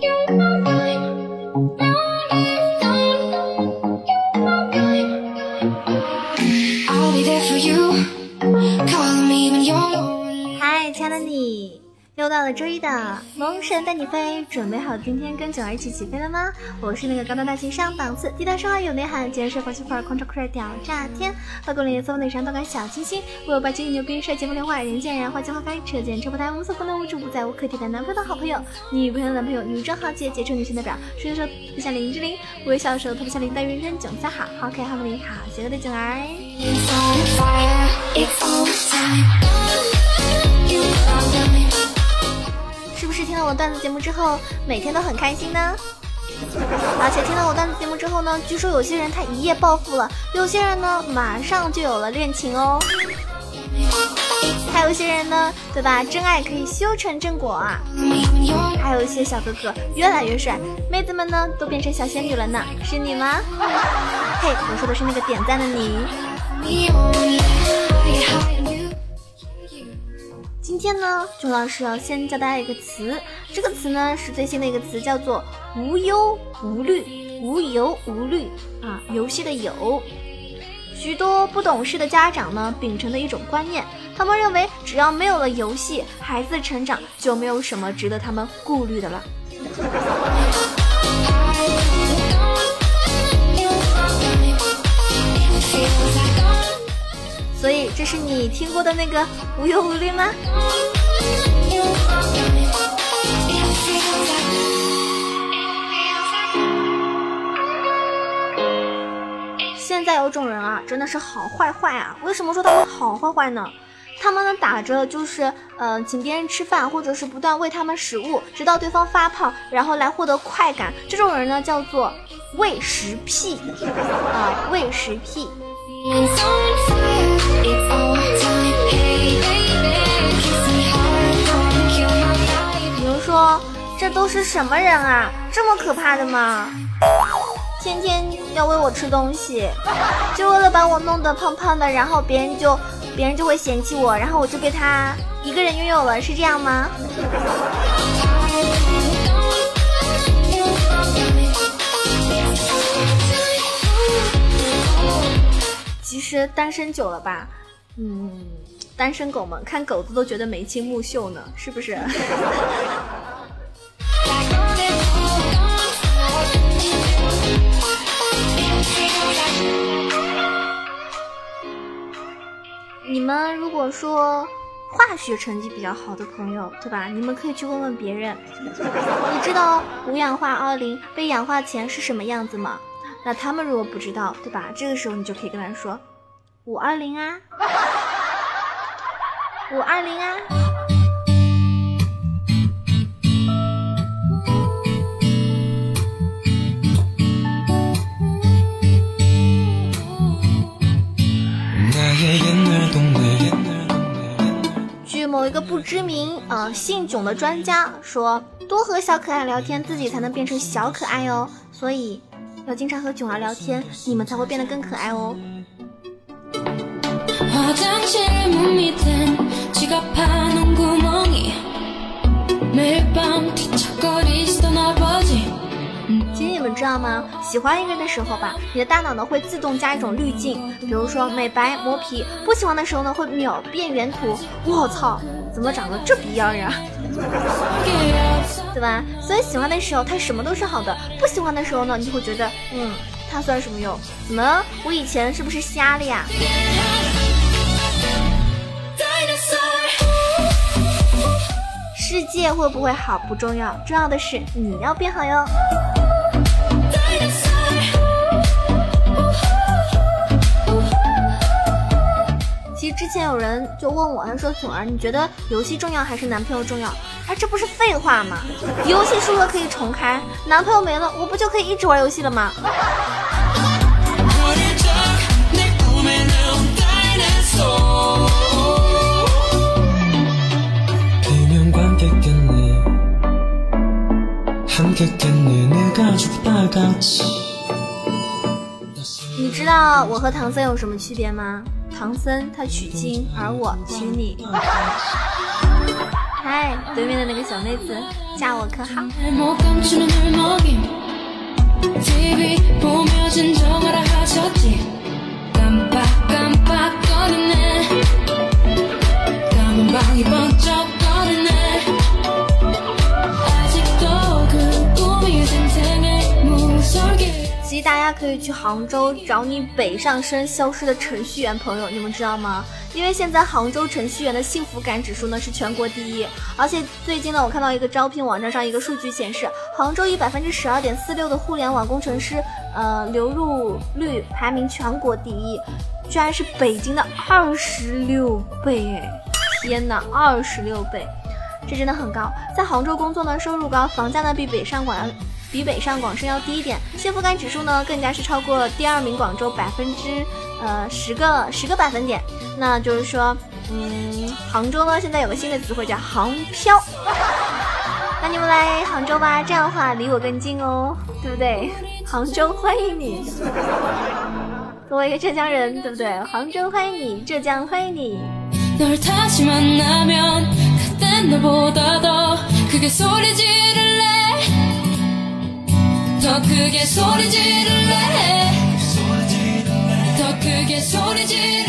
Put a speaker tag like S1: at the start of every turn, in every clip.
S1: You know I, I 又到了周一的萌神带你飞，准备好今天跟九儿一起起飞了吗？我是那个高端大气上档次、低调奢华有内涵、简约奢华气范儿、空超酷帅屌炸天、外国脸色内伤动感小清新、我有霸气牛逼帅气风流话、人见人爱花见花开、车见车爆胎、无所不能无处不在、无可替代男朋友的好朋友、女朋友的男朋友、女装豪杰、杰出女性代表、说的时候特别像林志玲、微笑的时候特别像林黛玉、认囧三好、好可爱好美丽好邪恶的囧儿。听了我段子节目之后，每天都很开心呢？而且听了我段子节目之后呢，据说有些人他一夜暴富了，有些人呢马上就有了恋情哦，还有些人呢，对吧？真爱可以修成正果啊！还有一些小哥哥越来越帅，妹子们呢都变成小仙女了呢，是你吗？嘿，我说的是那个点赞的你。今天呢，钟老师要先教大家一个词，这个词呢是最新的一个词，叫做无忧无虑。无忧无虑啊，游戏的有。许多不懂事的家长呢，秉承的一种观念，他们认为只要没有了游戏，孩子的成长就没有什么值得他们顾虑的了。这是你听过的那个无忧无虑吗？现在有种人啊，真的是好坏坏啊！为什么说他们好坏坏呢？他们呢打着就是，嗯，请别人吃饭，或者是不断喂他们食物，直到对方发胖，然后来获得快感。这种人呢叫做喂食癖啊，喂食癖。这都是什么人啊？这么可怕的吗？天天要喂我吃东西，就为了把我弄得胖胖的，然后别人就别人就会嫌弃我，然后我就被他一个人拥有了，是这样吗？其实单身久了吧，嗯，单身狗们看狗子都觉得眉清目秀呢，是不是？我说化学成绩比较好的朋友，对吧？你们可以去问问别人，你知道五氧化二磷被氧化前是什么样子吗？那他们如果不知道，对吧？这个时候你就可以跟他说：“五二零啊，五二零啊。”知名呃姓囧的专家说，多和小可爱聊天，自己才能变成小可爱哦。所以。要经常和囧儿聊天，你们才会变得更可爱哦。你知道吗？喜欢一个人的时候吧，你的大脑呢会自动加一种滤镜，比如说美白磨皮；不喜欢的时候呢，会秒变原图。我操，怎么长得这逼样呀？对吧？所以喜欢的时候，他什么都是好的；不喜欢的时候呢，你就会觉得，嗯，他算什么用？怎么？我以前是不是瞎了呀？世界会不会好不重要，重要的是你要变好哟。其实之前有人就问我，他说：“囧儿，你觉得游戏重要还是男朋友重要？”哎，这不是废话吗？游戏输了可以重开，男朋友没了，我不就可以一直玩游戏了吗？你知道我和唐僧有什么区别吗？唐僧他取经，而我娶你。嗨，对面的那个小妹子，嫁我可好？其实大家可以去杭州找你北上深消失的程序员朋友，你们知道吗？因为现在杭州程序员的幸福感指数呢是全国第一，而且最近呢我看到一个招聘网站上一个数据显示，杭州以百分之十二点四六的互联网工程师呃流入率排名全国第一，居然是北京的二十六倍哎！天呐，二十六倍，这真的很高。在杭州工作呢，收入高，房价呢比北上广。比北上广深要低一点，幸福感指数呢更加是超过第二名广州百分之呃十个十个百分点。那就是说，嗯，杭州呢现在有个新的词汇叫“杭漂”，那你们来杭州吧，这样的话离我更近哦，对不对？杭州欢迎你，作为一个浙江人，对不对？杭州欢迎你，浙江欢迎你。 더 크게 소리 지를래? 더 크게 소리 지를래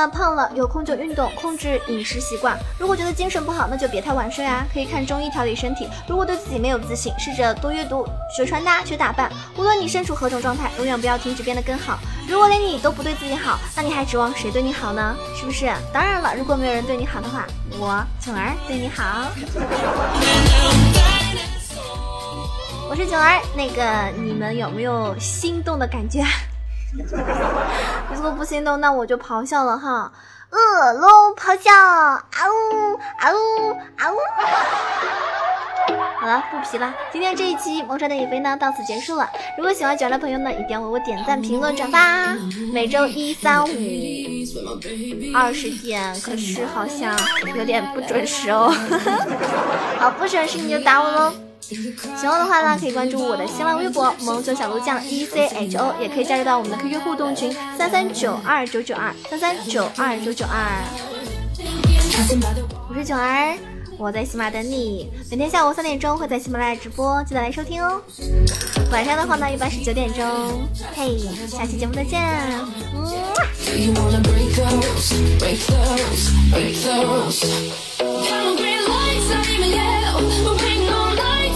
S1: 得胖了，有空就运动，控制饮食习惯。如果觉得精神不好，那就别太晚睡啊，可以看中医调理身体。如果对自己没有自信，试着多阅读、学穿搭、学打扮。无论你身处何种状态，永远不要停止变得更好。如果连你都不对自己好，那你还指望谁对你好呢？是不是？当然了，如果没有人对你好的话，我囧儿对你好。我是囧儿，那个你们有没有心动的感觉？你如果不心动，那我就咆哮了哈！恶龙咆哮，啊呜啊呜啊呜！好了，不皮了。今天这一期《萌山的野飞》呢，到此结束了。如果喜欢卷的朋友呢，一定要为我点赞、评论、转发。每周一、三、五二十点，可是好像有点不准时哦。好，不准时你就打我喽。喜欢的话呢，可以关注我的新浪微博萌熊小鹿酱 E C H O，也可以加入到我们的 QQ 互动群三三九二九九二三三九二九九二。我是九儿，我在喜马等你，每天下午三点钟会在喜马拉雅直播，记得来收听哦。晚上的话呢，一般是九点钟。嘿，下期节目再见。嗯。